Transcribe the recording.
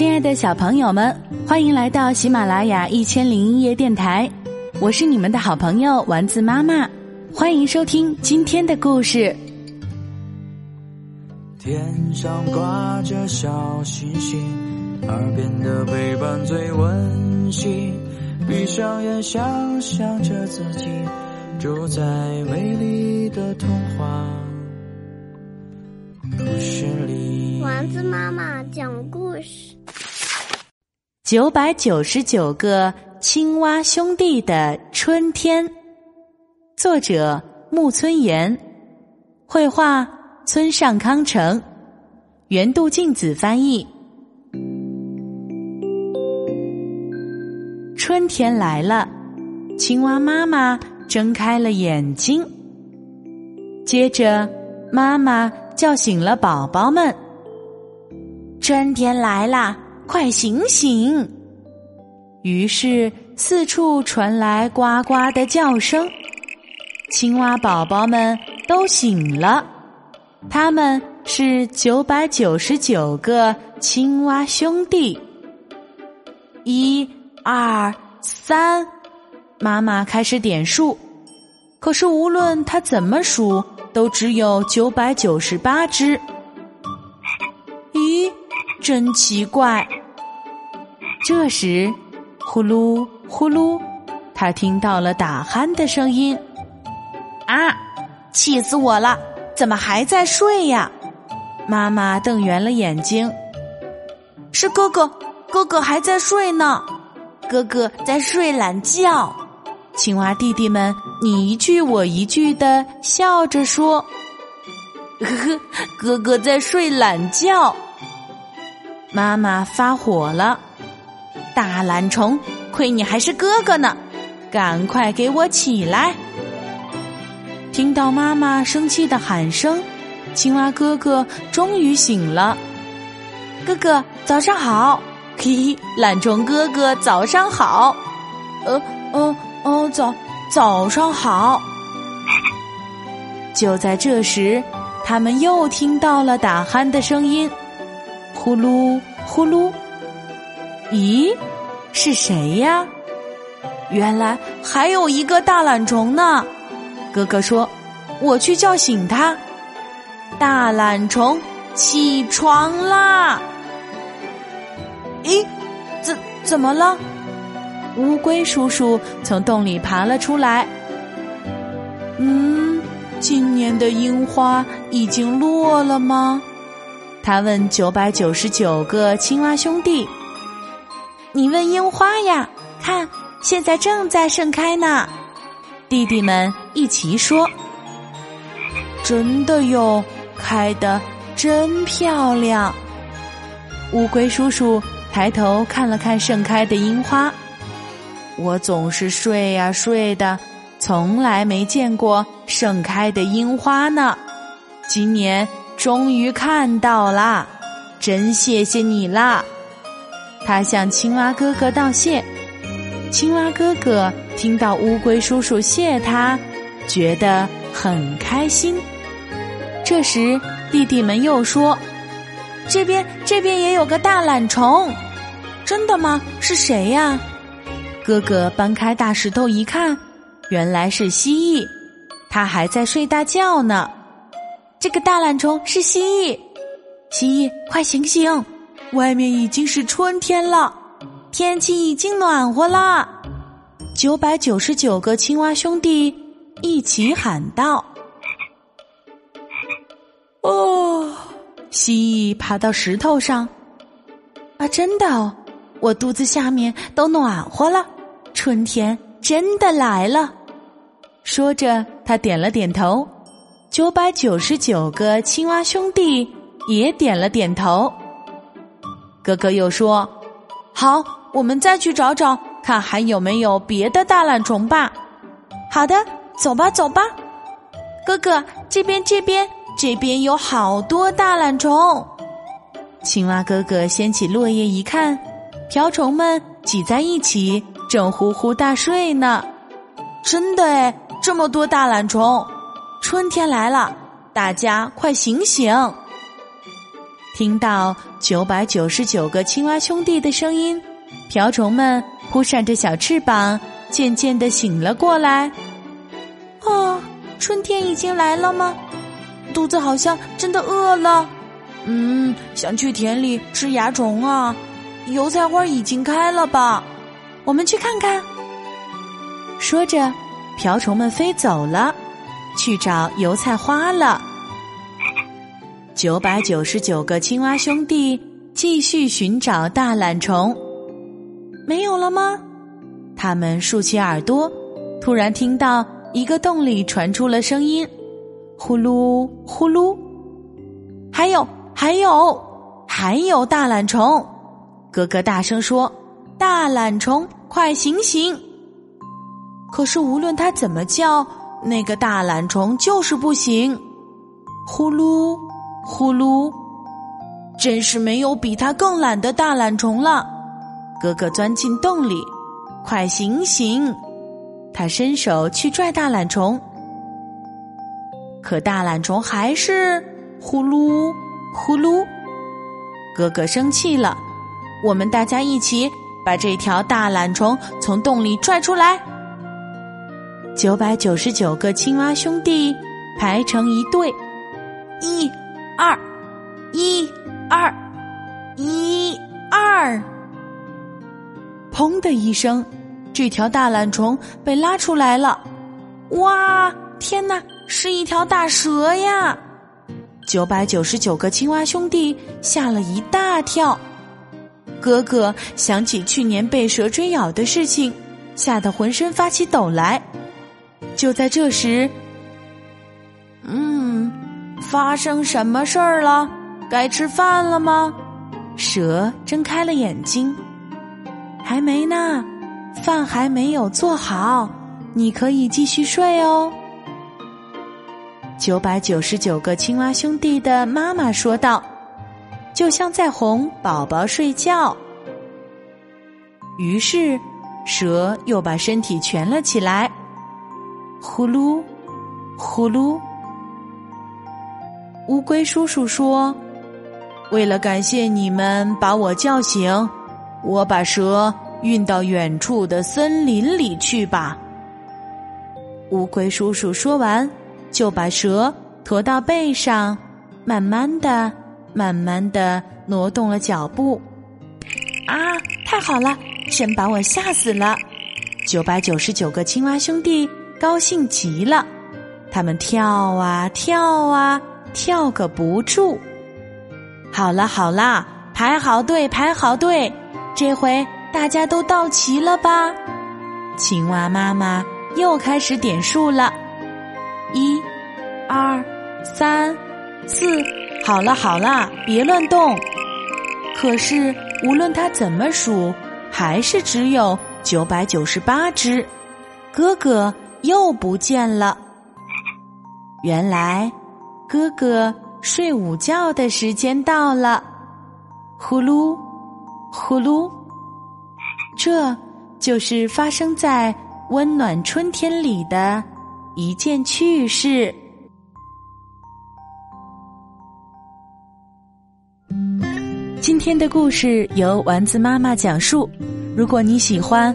亲爱的小朋友们，欢迎来到喜马拉雅一千零一夜电台，我是你们的好朋友丸子妈妈，欢迎收听今天的故事。天上挂着小星星，耳边的陪伴最温馨。闭上眼，想象着自己住在美丽的童话丸子妈妈讲故事。九百九十九个青蛙兄弟的春天，作者木村岩，绘画村上康成，原度静子翻译。春天来了，青蛙妈妈睁开了眼睛，接着妈妈叫醒了宝宝们。春天来啦。快醒醒！于是四处传来呱呱的叫声，青蛙宝宝们都醒了。他们是九百九十九个青蛙兄弟。一、二、三，妈妈开始点数，可是无论她怎么数，都只有九百九十八只。真奇怪！这时，呼噜呼噜，他听到了打鼾的声音。啊！气死我了！怎么还在睡呀？妈妈瞪圆了眼睛。是哥哥，哥哥还在睡呢。哥哥在睡懒觉。青蛙弟弟们你一句我一句的笑着说：“呵呵，哥哥在睡懒觉。”妈妈发火了。大懒虫，亏你还是哥哥呢！赶快给我起来！听到妈妈生气的喊声，青蛙哥哥终于醒了。哥哥，早上好！嘿，懒虫哥哥，早上好！呃，呃，哦，早，早上好！就在这时，他们又听到了打鼾的声音，呼噜呼噜。咦，是谁呀？原来还有一个大懒虫呢。哥哥说：“我去叫醒他。”大懒虫起床啦！咦，怎怎么了？乌龟叔叔从洞里爬了出来。嗯，今年的樱花已经落了吗？他问九百九十九个青蛙兄弟。你问樱花呀？看，现在正在盛开呢。弟弟们一齐说：“真的哟，开的真漂亮。”乌龟叔叔抬头看了看盛开的樱花，我总是睡呀睡的，从来没见过盛开的樱花呢。今年终于看到啦，真谢谢你啦！他向青蛙哥哥道谢，青蛙哥哥听到乌龟叔叔谢他，觉得很开心。这时，弟弟们又说：“这边这边也有个大懒虫，真的吗？是谁呀？”哥哥搬开大石头一看，原来是蜥蜴，它还在睡大觉呢。这个大懒虫是蜥蜴，蜥蜴快醒醒！外面已经是春天了，天气已经暖和了。九百九十九个青蛙兄弟一起喊道：“哦！”蜥蜴爬到石头上，啊，真的哦，我肚子下面都暖和了，春天真的来了。说着，他点了点头。九百九十九个青蛙兄弟也点了点头。哥哥又说：“好，我们再去找找，看还有没有别的大懒虫吧。”好的，走吧，走吧。哥哥，这边，这边，这边有好多大懒虫。青蛙哥哥掀起落叶一看，瓢虫们挤在一起，正呼呼大睡呢。真的哎，这么多大懒虫！春天来了，大家快醒醒！听到九百九十九个青蛙兄弟的声音，瓢虫们扑扇着小翅膀，渐渐的醒了过来。哦，春天已经来了吗？肚子好像真的饿了。嗯，想去田里吃蚜虫啊。油菜花已经开了吧？我们去看看。说着，瓢虫们飞走了，去找油菜花了。九百九十九个青蛙兄弟继续寻找大懒虫，没有了吗？他们竖起耳朵，突然听到一个洞里传出了声音：呼噜呼噜，还有还有还有大懒虫！哥哥大声说：“大懒虫，快醒醒！”可是无论他怎么叫，那个大懒虫就是不行。呼噜。呼噜，真是没有比他更懒的大懒虫了。哥哥钻进洞里，快醒醒！他伸手去拽大懒虫，可大懒虫还是呼噜呼噜。哥哥生气了，我们大家一起把这条大懒虫从洞里拽出来。九百九十九个青蛙兄弟排成一队，一。二，一，二，一，二，砰的一声，这条大懒虫被拉出来了。哇，天哪，是一条大蛇呀！九百九十九个青蛙兄弟吓了一大跳。哥哥想起去年被蛇追咬的事情，吓得浑身发起抖来。就在这时，嗯。发生什么事儿了？该吃饭了吗？蛇睁开了眼睛，还没呢，饭还没有做好，你可以继续睡哦。九百九十九个青蛙兄弟的妈妈说道，就像在哄宝宝睡觉。于是，蛇又把身体蜷了起来，呼噜，呼噜。乌龟叔叔说：“为了感谢你们把我叫醒，我把蛇运到远处的森林里去吧。”乌龟叔叔说完，就把蛇驮到背上，慢慢的、慢慢的挪动了脚步。啊，太好了！真把我吓死了！九百九十九个青蛙兄弟高兴极了，他们跳啊跳啊。跳个不住！好了好啦，排好队，排好队，这回大家都到齐了吧？青蛙妈妈又开始点数了，一、二、三、四，好了好了，别乱动。可是无论他怎么数，还是只有九百九十八只，哥哥又不见了。原来。哥哥睡午觉的时间到了，呼噜，呼噜，这就是发生在温暖春天里的一件趣事。今天的故事由丸子妈妈讲述。如果你喜欢，